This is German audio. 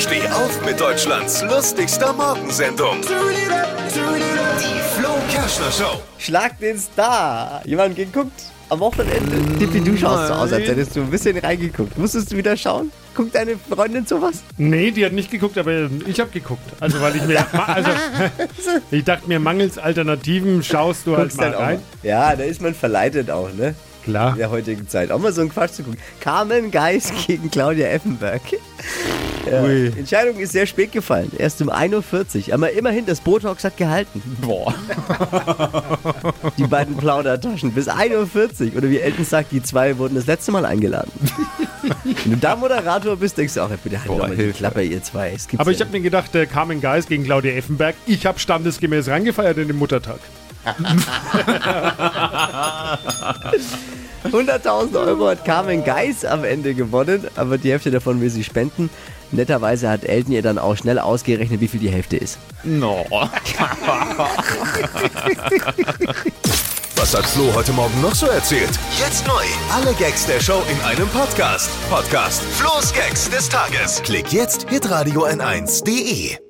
Steh auf mit Deutschlands lustigster Morgensendung. Die Flo Kerschner Show. Schlag den Star. Jemand geguckt? Am Wochenende? Tippi, du schaust so aus, als hättest du ein bisschen reingeguckt. Musstest du wieder schauen? Guckt deine Freundin sowas? Nee, die hat nicht geguckt, aber ich habe gegukt. Also weil ich mir, also ich dachte mir, mangels Alternativen schaust du halt Guckst mal dann auch rein. mal. Ja, da ist man verleitet auch, ne? Klar. In der heutigen Zeit. Auch mal so einen Quatsch zu gucken. Carmen Geis gegen Claudia Effenberg. Ja. Ui. Entscheidung ist sehr spät gefallen. Erst um 1.40 Uhr. Aber immerhin, das Botox hat gehalten. Boah. Die beiden Plaudertaschen. Bis 1.40 Uhr. Oder wie Elton sagt, die zwei wurden das letzte Mal eingeladen. Wenn du da Moderator bist, denkst du auch, bitte halt Boah, mal die. Klappe, ihr zwei. Aber ich ja habe mir gedacht, Carmen Geis gegen Claudia Effenberg, ich habe standesgemäß reingefeiert in den Muttertag. 100.000 Euro hat Carmen Geis am Ende gewonnen, aber die Hälfte davon will sie spenden. Netterweise hat Elton ihr dann auch schnell ausgerechnet, wie viel die Hälfte ist. No. Was hat Flo heute Morgen noch so erzählt? Jetzt neu. Alle Gags der Show in einem Podcast. Podcast Flo's Gags des Tages. Klick jetzt, hitradio n1.de.